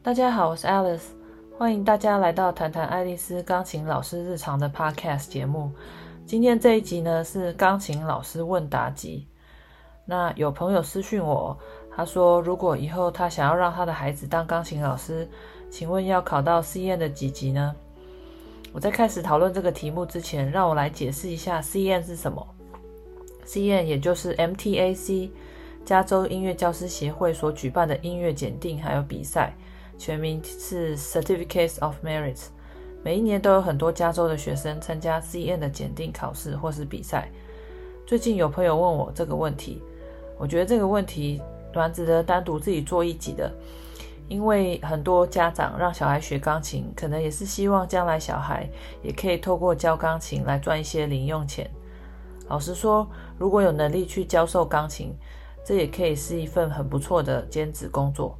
大家好，我是 Alice，欢迎大家来到谈谈爱丽丝钢琴老师日常的 Podcast 节目。今天这一集呢是钢琴老师问答集。那有朋友私讯我，他说如果以后他想要让他的孩子当钢琴老师，请问要考到 CEN 的几级呢？我在开始讨论这个题目之前，让我来解释一下 CEN 是什么。CEN 也就是 MTAC，加州音乐教师协会所举办的音乐检定还有比赛，全名是 Certificates of Merit。每一年都有很多加州的学生参加 CN 的检定考试或是比赛。最近有朋友问我这个问题，我觉得这个问题蛮值得单独自己做一集的。因为很多家长让小孩学钢琴，可能也是希望将来小孩也可以透过教钢琴来赚一些零用钱。老实说，如果有能力去教授钢琴，这也可以是一份很不错的兼职工作。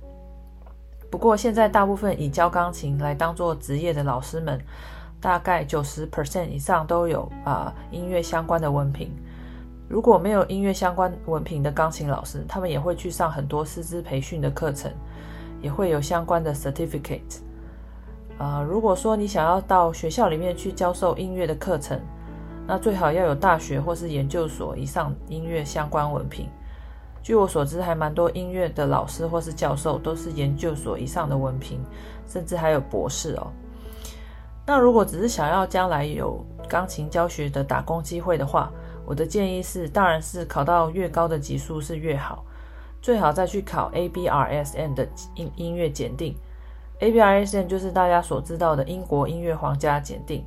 不过，现在大部分以教钢琴来当做职业的老师们，大概九十 percent 以上都有啊、音乐相关的文凭。如果没有音乐相关文凭的钢琴老师，他们也会去上很多师资培训的课程。也会有相关的 certificate。呃，如果说你想要到学校里面去教授音乐的课程，那最好要有大学或是研究所以上音乐相关文凭。据我所知，还蛮多音乐的老师或是教授都是研究所以上的文凭，甚至还有博士哦。那如果只是想要将来有钢琴教学的打工机会的话，我的建议是，当然是考到越高的级数是越好。最好再去考 ABRSM 的音音乐检定，ABRSM 就是大家所知道的英国音乐皇家检定。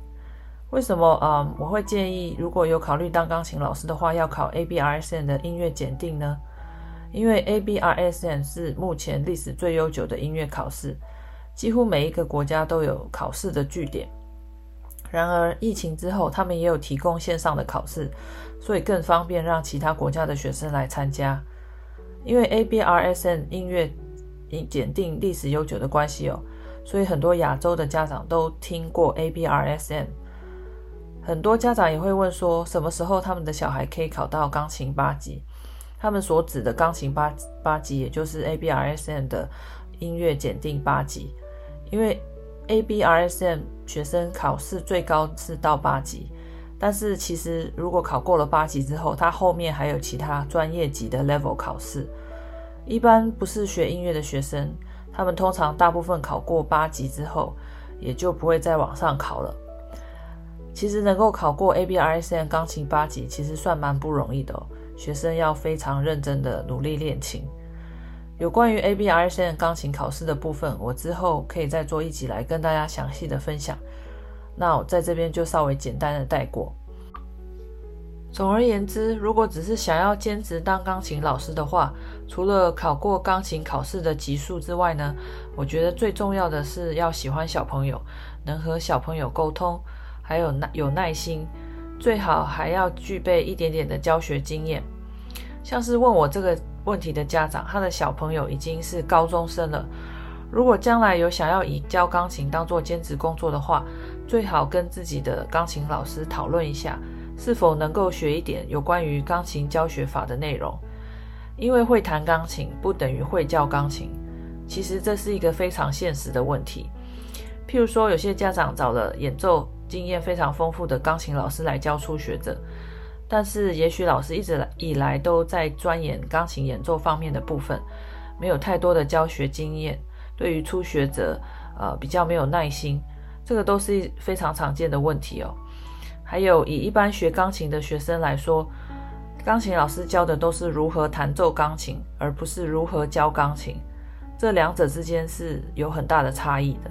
为什么啊、嗯？我会建议如果有考虑当钢琴老师的话，要考 ABRSM 的音乐检定呢？因为 ABRSM 是目前历史最悠久的音乐考试，几乎每一个国家都有考试的据点。然而疫情之后，他们也有提供线上的考试，所以更方便让其他国家的学生来参加。因为 ABRSM 音乐检定历史悠久的关系哦，所以很多亚洲的家长都听过 ABRSM。很多家长也会问说，什么时候他们的小孩可以考到钢琴八级？他们所指的钢琴八八级，也就是 ABRSM 的音乐检定八级。因为 ABRSM 学生考试最高是到八级。但是其实，如果考过了八级之后，他后面还有其他专业级的 level 考试。一般不是学音乐的学生，他们通常大部分考过八级之后，也就不会再往上考了。其实能够考过 ABRSM 钢琴八级，其实算蛮不容易的。学生要非常认真的努力练琴。有关于 ABRSM 钢琴考试的部分，我之后可以再做一集来跟大家详细的分享。那我在这边就稍微简单的带过。总而言之，如果只是想要兼职当钢琴老师的话，除了考过钢琴考试的级数之外呢，我觉得最重要的是要喜欢小朋友，能和小朋友沟通，还有耐有耐心，最好还要具备一点点的教学经验。像是问我这个问题的家长，他的小朋友已经是高中生了。如果将来有想要以教钢琴当做兼职工作的话，最好跟自己的钢琴老师讨论一下，是否能够学一点有关于钢琴教学法的内容。因为会弹钢琴不等于会教钢琴，其实这是一个非常现实的问题。譬如说，有些家长找了演奏经验非常丰富的钢琴老师来教初学者，但是也许老师一直以来都在钻研钢琴演奏方面的部分，没有太多的教学经验。对于初学者，呃，比较没有耐心，这个都是非常常见的问题哦。还有以一般学钢琴的学生来说，钢琴老师教的都是如何弹奏钢琴，而不是如何教钢琴，这两者之间是有很大的差异的。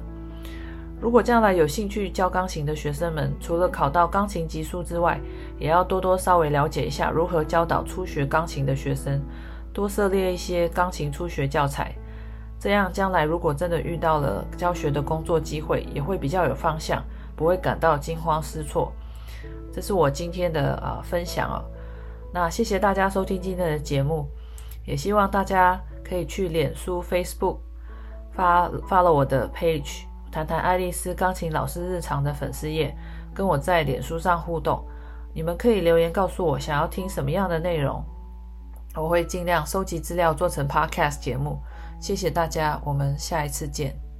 如果将来有兴趣教钢琴的学生们，除了考到钢琴级数之外，也要多多稍微了解一下如何教导初学钢琴的学生，多涉猎一些钢琴初学教材。这样，将来如果真的遇到了教学的工作机会，也会比较有方向，不会感到惊慌失措。这是我今天的呃分享哦。那谢谢大家收听今天的节目，也希望大家可以去脸书 Facebook 发发了我的 page，谈谈爱丽丝钢琴老师日常的粉丝页，跟我在脸书上互动。你们可以留言告诉我想要听什么样的内容，我会尽量收集资料做成 podcast 节目。谢谢大家，我们下一次见。